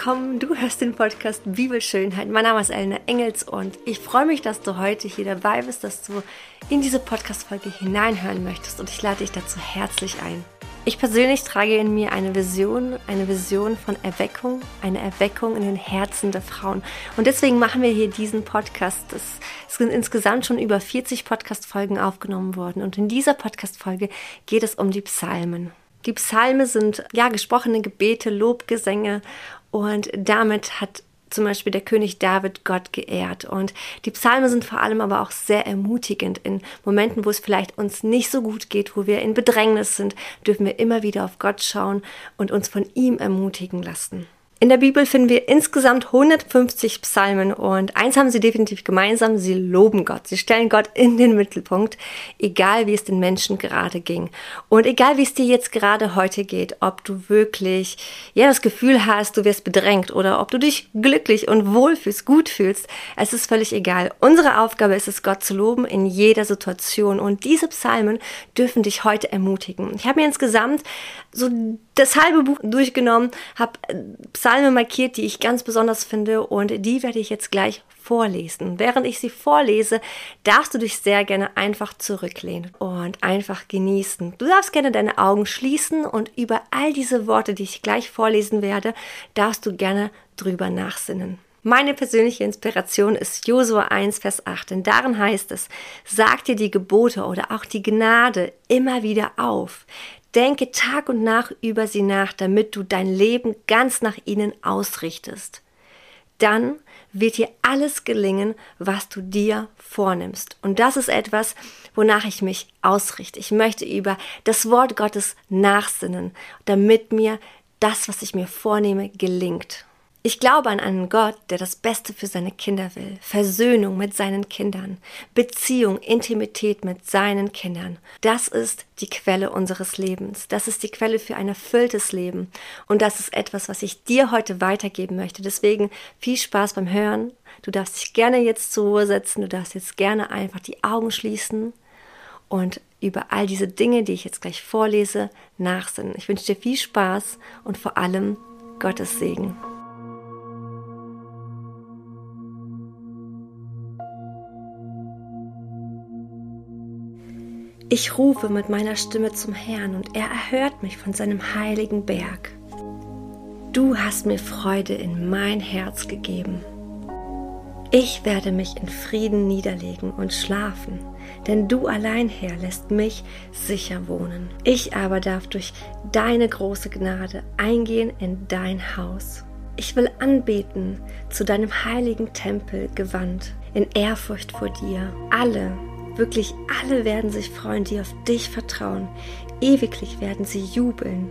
willkommen. Du hörst den Podcast Bibelschönheit. Mein Name ist Elena Engels und ich freue mich, dass du heute hier dabei bist, dass du in diese Podcast-Folge hineinhören möchtest und ich lade dich dazu herzlich ein. Ich persönlich trage in mir eine Vision, eine Vision von Erweckung, eine Erweckung in den Herzen der Frauen. Und deswegen machen wir hier diesen Podcast. Es sind insgesamt schon über 40 Podcast-Folgen aufgenommen worden. Und in dieser Podcast-Folge geht es um die Psalmen. Die Psalme sind ja gesprochene Gebete, Lobgesänge und damit hat zum Beispiel der König David Gott geehrt. Und die Psalme sind vor allem aber auch sehr ermutigend. In Momenten, wo es vielleicht uns nicht so gut geht, wo wir in Bedrängnis sind, dürfen wir immer wieder auf Gott schauen und uns von ihm ermutigen lassen. In der Bibel finden wir insgesamt 150 Psalmen und eins haben sie definitiv gemeinsam, sie loben Gott. Sie stellen Gott in den Mittelpunkt, egal wie es den Menschen gerade ging. Und egal wie es dir jetzt gerade heute geht, ob du wirklich ja das Gefühl hast, du wirst bedrängt oder ob du dich glücklich und wohl fühlst, gut fühlst, es ist völlig egal. Unsere Aufgabe ist es, Gott zu loben in jeder Situation und diese Psalmen dürfen dich heute ermutigen. Ich habe mir insgesamt so das halbe Buch durchgenommen, habe äh, Psalme markiert, die ich ganz besonders finde und die werde ich jetzt gleich vorlesen. Während ich sie vorlese, darfst du dich sehr gerne einfach zurücklehnen und einfach genießen. Du darfst gerne deine Augen schließen und über all diese Worte, die ich gleich vorlesen werde, darfst du gerne drüber nachsinnen. Meine persönliche Inspiration ist Josua 1, Vers 8, denn darin heißt es, sag dir die Gebote oder auch die Gnade immer wieder auf, Denke Tag und Nacht über sie nach, damit du dein Leben ganz nach ihnen ausrichtest. Dann wird dir alles gelingen, was du dir vornimmst. Und das ist etwas, wonach ich mich ausrichte. Ich möchte über das Wort Gottes nachsinnen, damit mir das, was ich mir vornehme, gelingt. Ich glaube an einen Gott, der das Beste für seine Kinder will. Versöhnung mit seinen Kindern. Beziehung, Intimität mit seinen Kindern. Das ist die Quelle unseres Lebens. Das ist die Quelle für ein erfülltes Leben. Und das ist etwas, was ich dir heute weitergeben möchte. Deswegen viel Spaß beim Hören. Du darfst dich gerne jetzt zur Ruhe setzen. Du darfst jetzt gerne einfach die Augen schließen und über all diese Dinge, die ich jetzt gleich vorlese, nachsinnen. Ich wünsche dir viel Spaß und vor allem Gottes Segen. Ich rufe mit meiner Stimme zum Herrn und er erhört mich von seinem heiligen Berg. Du hast mir Freude in mein Herz gegeben. Ich werde mich in Frieden niederlegen und schlafen, denn du allein, Herr, lässt mich sicher wohnen. Ich aber darf durch deine große Gnade eingehen in dein Haus. Ich will anbeten zu deinem heiligen Tempel gewandt, in Ehrfurcht vor dir. Alle, Wirklich alle werden sich freuen, die auf dich vertrauen. Ewiglich werden sie jubeln,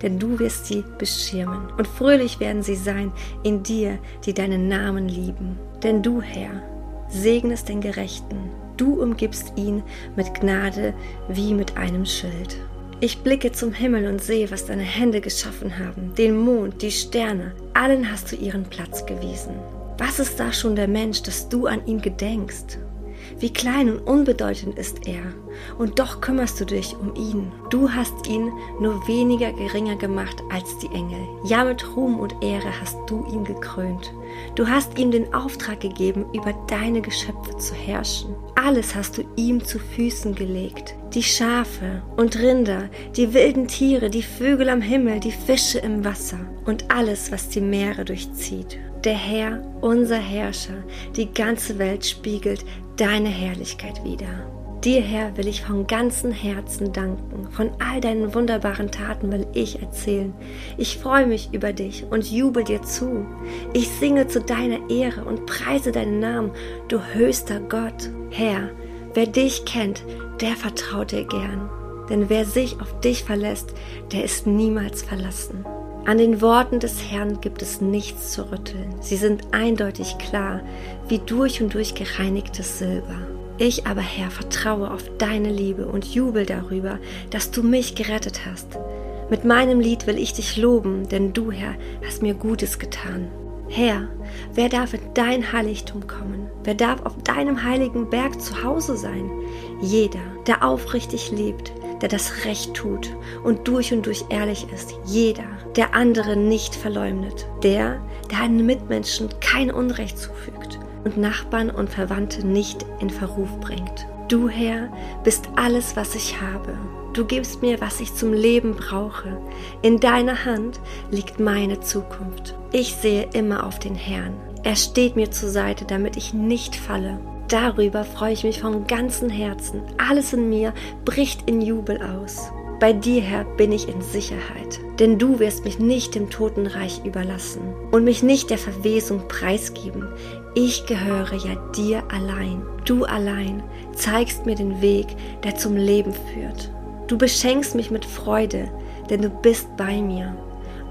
denn du wirst sie beschirmen. Und fröhlich werden sie sein in dir, die deinen Namen lieben. Denn du, Herr, segnest den Gerechten. Du umgibst ihn mit Gnade wie mit einem Schild. Ich blicke zum Himmel und sehe, was deine Hände geschaffen haben. Den Mond, die Sterne, allen hast du ihren Platz gewiesen. Was ist da schon der Mensch, dass du an ihn gedenkst? Wie klein und unbedeutend ist er, und doch kümmerst du dich um ihn. Du hast ihn nur weniger geringer gemacht als die Engel. Ja, mit Ruhm und Ehre hast du ihn gekrönt. Du hast ihm den Auftrag gegeben, über deine Geschöpfe zu herrschen. Alles hast du ihm zu Füßen gelegt. Die Schafe und Rinder, die wilden Tiere, die Vögel am Himmel, die Fische im Wasser und alles, was die Meere durchzieht. Der Herr, unser Herrscher, die ganze Welt spiegelt deine Herrlichkeit wieder. Dir, Herr, will ich von ganzem Herzen danken. Von all deinen wunderbaren Taten will ich erzählen. Ich freue mich über dich und jubel dir zu. Ich singe zu deiner Ehre und preise deinen Namen, du höchster Gott. Herr, wer dich kennt, der vertraut dir gern. Denn wer sich auf dich verlässt, der ist niemals verlassen. An den Worten des Herrn gibt es nichts zu rütteln. Sie sind eindeutig klar, wie durch und durch gereinigtes Silber. Ich aber, Herr, vertraue auf deine Liebe und jubel darüber, dass du mich gerettet hast. Mit meinem Lied will ich dich loben, denn du, Herr, hast mir Gutes getan. Herr, wer darf in dein Heiligtum kommen? Wer darf auf deinem heiligen Berg zu Hause sein? Jeder, der aufrichtig lebt, der das Recht tut und durch und durch ehrlich ist. Jeder, der andere nicht verleumdet. Der, der einen Mitmenschen kein Unrecht zufügt und Nachbarn und Verwandte nicht in Verruf bringt. Du, Herr, bist alles, was ich habe. Du gibst mir, was ich zum Leben brauche. In deiner Hand liegt meine Zukunft. Ich sehe immer auf den Herrn. Er steht mir zur Seite, damit ich nicht falle. Darüber freue ich mich von ganzem Herzen. Alles in mir bricht in Jubel aus. Bei dir, Herr, bin ich in Sicherheit, denn du wirst mich nicht dem Totenreich überlassen und mich nicht der Verwesung preisgeben. Ich gehöre ja dir allein. Du allein zeigst mir den Weg, der zum Leben führt. Du beschenkst mich mit Freude, denn du bist bei mir.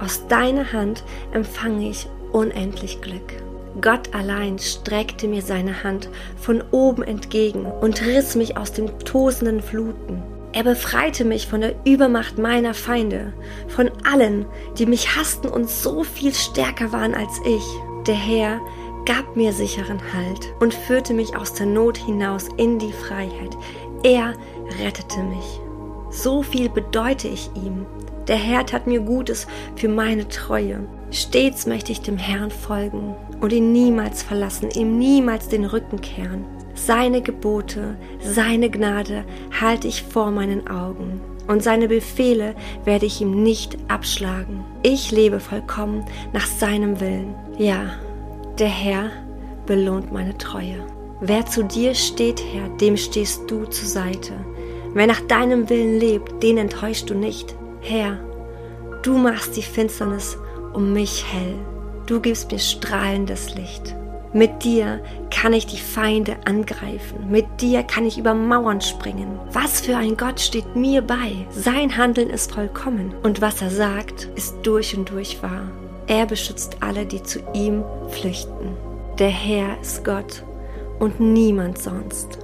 Aus deiner Hand empfange ich unendlich Glück. Gott allein streckte mir seine Hand von oben entgegen und riss mich aus den tosenden Fluten. Er befreite mich von der Übermacht meiner Feinde, von allen, die mich hassten und so viel stärker waren als ich. Der Herr gab mir sicheren Halt und führte mich aus der Not hinaus in die Freiheit. Er rettete mich. So viel bedeute ich ihm. Der Herr tat mir Gutes für meine Treue. Stets möchte ich dem Herrn folgen und ihn niemals verlassen, ihm niemals den Rücken kehren. Seine Gebote, seine Gnade halte ich vor meinen Augen und seine Befehle werde ich ihm nicht abschlagen. Ich lebe vollkommen nach seinem Willen. Ja, der Herr belohnt meine Treue. Wer zu dir steht, Herr, dem stehst du zur Seite. Wer nach deinem Willen lebt, den enttäuschst du nicht. Herr, du machst die Finsternis um mich hell. Du gibst mir strahlendes Licht. Mit dir kann ich die Feinde angreifen. Mit dir kann ich über Mauern springen. Was für ein Gott steht mir bei. Sein Handeln ist vollkommen. Und was er sagt, ist durch und durch wahr. Er beschützt alle, die zu ihm flüchten. Der Herr ist Gott und niemand sonst.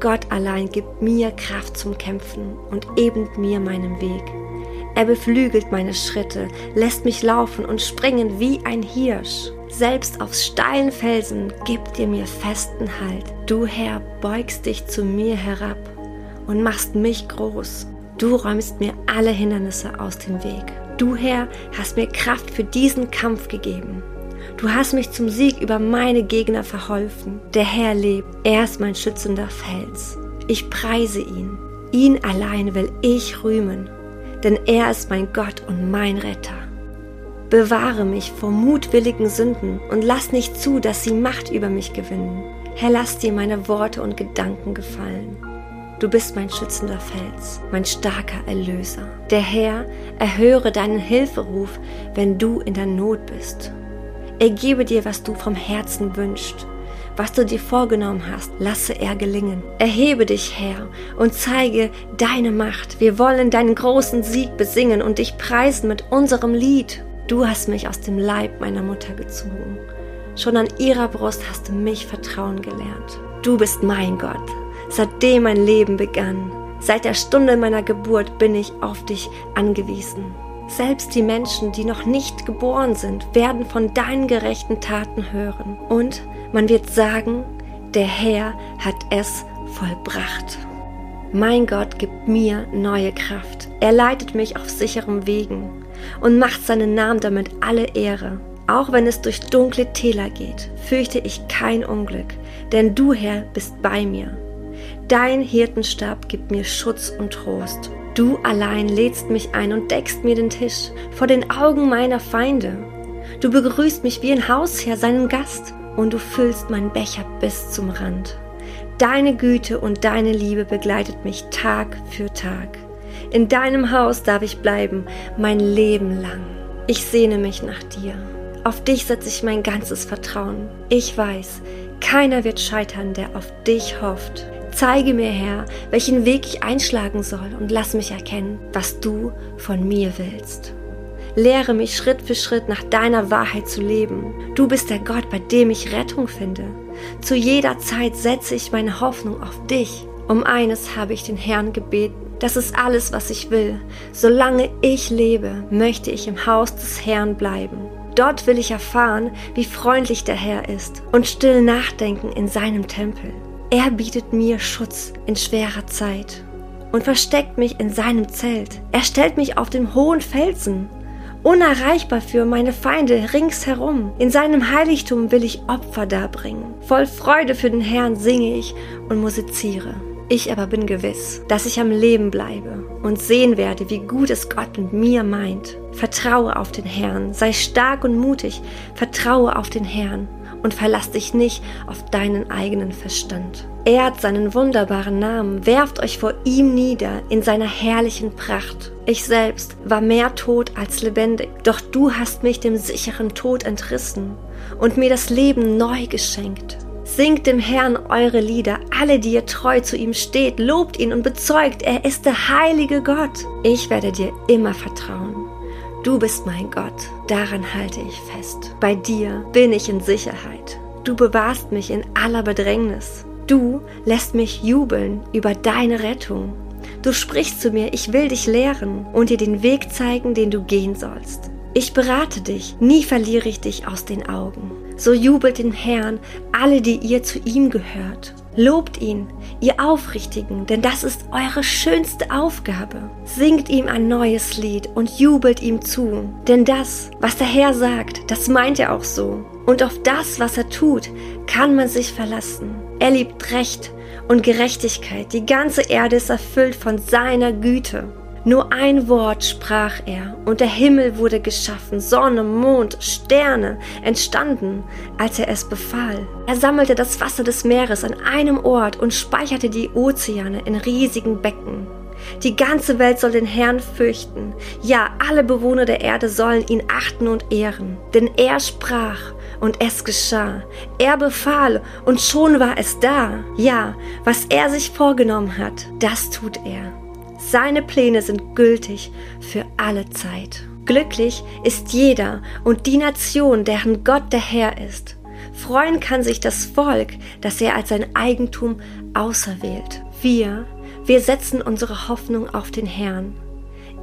Gott allein gibt mir Kraft zum Kämpfen und ebnet mir meinen Weg. Er beflügelt meine Schritte, lässt mich laufen und springen wie ein Hirsch. Selbst auf steilen Felsen gibt dir mir festen Halt. Du Herr beugst dich zu mir herab und machst mich groß. Du räumst mir alle Hindernisse aus dem Weg. Du Herr hast mir Kraft für diesen Kampf gegeben. Du hast mich zum Sieg über meine Gegner verholfen. Der Herr lebt, er ist mein schützender Fels. Ich preise ihn. Ihn allein will ich rühmen, denn er ist mein Gott und mein Retter. Bewahre mich vor mutwilligen Sünden und lass nicht zu, dass sie Macht über mich gewinnen. Herr, lass dir meine Worte und Gedanken gefallen. Du bist mein schützender Fels, mein starker Erlöser. Der Herr erhöre deinen Hilferuf, wenn du in der Not bist. Er gebe dir, was du vom Herzen wünschst. Was du dir vorgenommen hast, lasse er gelingen. Erhebe dich, Herr, und zeige deine Macht. Wir wollen deinen großen Sieg besingen und dich preisen mit unserem Lied. Du hast mich aus dem Leib meiner Mutter gezogen. Schon an ihrer Brust hast du mich vertrauen gelernt. Du bist mein Gott, seitdem mein Leben begann. Seit der Stunde meiner Geburt bin ich auf dich angewiesen. Selbst die Menschen, die noch nicht geboren sind, werden von deinen gerechten Taten hören. Und man wird sagen, der Herr hat es vollbracht. Mein Gott gibt mir neue Kraft. Er leitet mich auf sicherem Wegen und macht seinen Namen damit alle Ehre. Auch wenn es durch dunkle Täler geht, fürchte ich kein Unglück, denn du, Herr, bist bei mir. Dein Hirtenstab gibt mir Schutz und Trost. Du allein lädst mich ein und deckst mir den Tisch vor den Augen meiner Feinde. Du begrüßt mich wie ein Hausherr seinen Gast und du füllst meinen Becher bis zum Rand. Deine Güte und deine Liebe begleitet mich Tag für Tag. In deinem Haus darf ich bleiben, mein Leben lang. Ich sehne mich nach dir. Auf dich setze ich mein ganzes Vertrauen. Ich weiß, keiner wird scheitern, der auf dich hofft. Zeige mir, Herr, welchen Weg ich einschlagen soll und lass mich erkennen, was du von mir willst. Lehre mich Schritt für Schritt nach deiner Wahrheit zu leben. Du bist der Gott, bei dem ich Rettung finde. Zu jeder Zeit setze ich meine Hoffnung auf dich. Um eines habe ich den Herrn gebeten das ist alles, was ich will. Solange ich lebe, möchte ich im Haus des Herrn bleiben. Dort will ich erfahren, wie freundlich der Herr ist und still nachdenken in seinem Tempel. Er bietet mir Schutz in schwerer Zeit und versteckt mich in seinem Zelt. Er stellt mich auf dem hohen Felsen, unerreichbar für meine Feinde ringsherum. In seinem Heiligtum will ich Opfer darbringen. Voll Freude für den Herrn singe ich und musiziere. Ich aber bin gewiss, dass ich am Leben bleibe und sehen werde, wie gut es Gott mit mir meint. Vertraue auf den Herrn, sei stark und mutig, vertraue auf den Herrn und verlass dich nicht auf deinen eigenen Verstand. Ehrt seinen wunderbaren Namen, werft euch vor ihm nieder in seiner herrlichen Pracht. Ich selbst war mehr tot als lebendig, doch du hast mich dem sicheren Tod entrissen und mir das Leben neu geschenkt. Singt dem Herrn eure Lieder, alle, die ihr treu zu ihm steht, lobt ihn und bezeugt, er ist der heilige Gott. Ich werde dir immer vertrauen. Du bist mein Gott, daran halte ich fest. Bei dir bin ich in Sicherheit. Du bewahrst mich in aller Bedrängnis. Du lässt mich jubeln über deine Rettung. Du sprichst zu mir, ich will dich lehren und dir den Weg zeigen, den du gehen sollst. Ich berate dich, nie verliere ich dich aus den Augen. So jubelt den Herrn alle, die ihr zu ihm gehört. Lobt ihn, ihr Aufrichtigen, denn das ist eure schönste Aufgabe. Singt ihm ein neues Lied und jubelt ihm zu. Denn das, was der Herr sagt, das meint er auch so. Und auf das, was er tut, kann man sich verlassen. Er liebt Recht und Gerechtigkeit. Die ganze Erde ist erfüllt von seiner Güte. Nur ein Wort sprach er, und der Himmel wurde geschaffen, Sonne, Mond, Sterne entstanden, als er es befahl. Er sammelte das Wasser des Meeres an einem Ort und speicherte die Ozeane in riesigen Becken. Die ganze Welt soll den Herrn fürchten. Ja, alle Bewohner der Erde sollen ihn achten und ehren. Denn er sprach und es geschah. Er befahl und schon war es da. Ja, was er sich vorgenommen hat, das tut er. Seine Pläne sind gültig für alle Zeit. Glücklich ist jeder und die Nation, deren Gott der Herr ist. Freuen kann sich das Volk, das er als sein Eigentum auserwählt. Wir, wir setzen unsere Hoffnung auf den Herrn.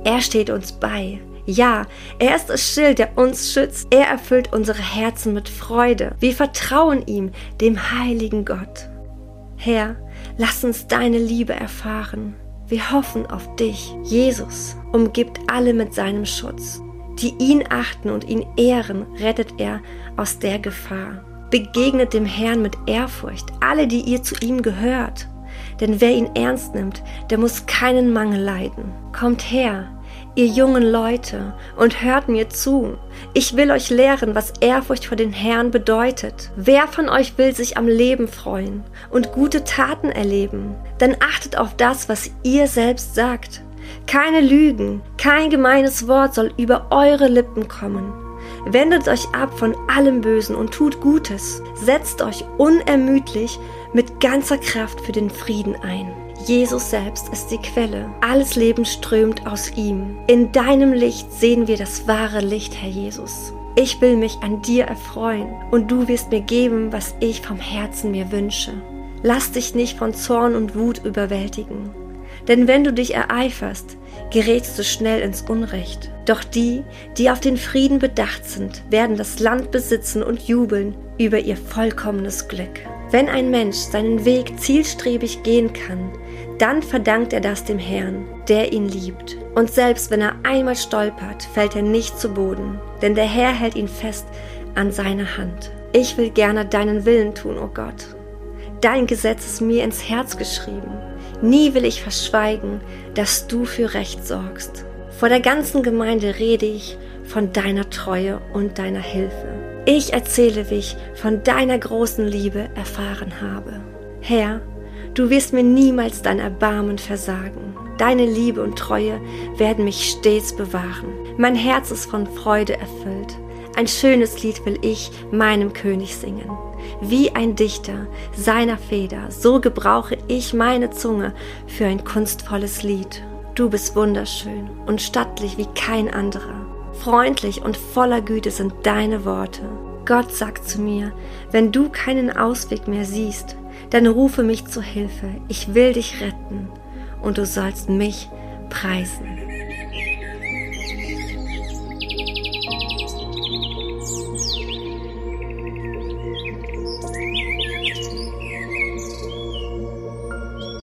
Er steht uns bei. Ja, er ist das Schild, der uns schützt. Er erfüllt unsere Herzen mit Freude. Wir vertrauen ihm, dem heiligen Gott. Herr, lass uns deine Liebe erfahren. Wir hoffen auf dich. Jesus umgibt alle mit seinem Schutz. Die ihn achten und ihn ehren, rettet er aus der Gefahr. Begegnet dem Herrn mit Ehrfurcht, alle, die ihr zu ihm gehört. Denn wer ihn ernst nimmt, der muss keinen Mangel leiden. Kommt her, ihr jungen Leute, und hört mir zu. Ich will euch lehren, was Ehrfurcht vor den Herrn bedeutet. Wer von euch will sich am Leben freuen und gute Taten erleben? Dann achtet auf das, was ihr selbst sagt. Keine Lügen, kein gemeines Wort soll über eure Lippen kommen. Wendet euch ab von allem Bösen und tut Gutes. Setzt euch unermüdlich mit ganzer Kraft für den Frieden ein. Jesus selbst ist die Quelle. Alles Leben strömt aus ihm. In deinem Licht sehen wir das wahre Licht, Herr Jesus. Ich will mich an dir erfreuen und du wirst mir geben, was ich vom Herzen mir wünsche. Lass dich nicht von Zorn und Wut überwältigen. Denn wenn du dich ereiferst, gerätst du schnell ins Unrecht. Doch die, die auf den Frieden bedacht sind, werden das Land besitzen und jubeln über ihr vollkommenes Glück. Wenn ein Mensch seinen Weg zielstrebig gehen kann, dann verdankt er das dem Herrn, der ihn liebt. Und selbst wenn er einmal stolpert, fällt er nicht zu Boden, denn der Herr hält ihn fest an seiner Hand. Ich will gerne deinen Willen tun, o oh Gott. Dein Gesetz ist mir ins Herz geschrieben. Nie will ich verschweigen, dass du für Recht sorgst. Vor der ganzen Gemeinde rede ich von deiner Treue und deiner Hilfe. Ich erzähle, wie ich von deiner großen Liebe erfahren habe. Herr, Du wirst mir niemals dein Erbarmen versagen. Deine Liebe und Treue werden mich stets bewahren. Mein Herz ist von Freude erfüllt. Ein schönes Lied will ich meinem König singen. Wie ein Dichter seiner Feder, so gebrauche ich meine Zunge für ein kunstvolles Lied. Du bist wunderschön und stattlich wie kein anderer. Freundlich und voller Güte sind deine Worte. Gott sagt zu mir, wenn du keinen Ausweg mehr siehst, dann rufe mich zu Hilfe. Ich will dich retten und du sollst mich preisen.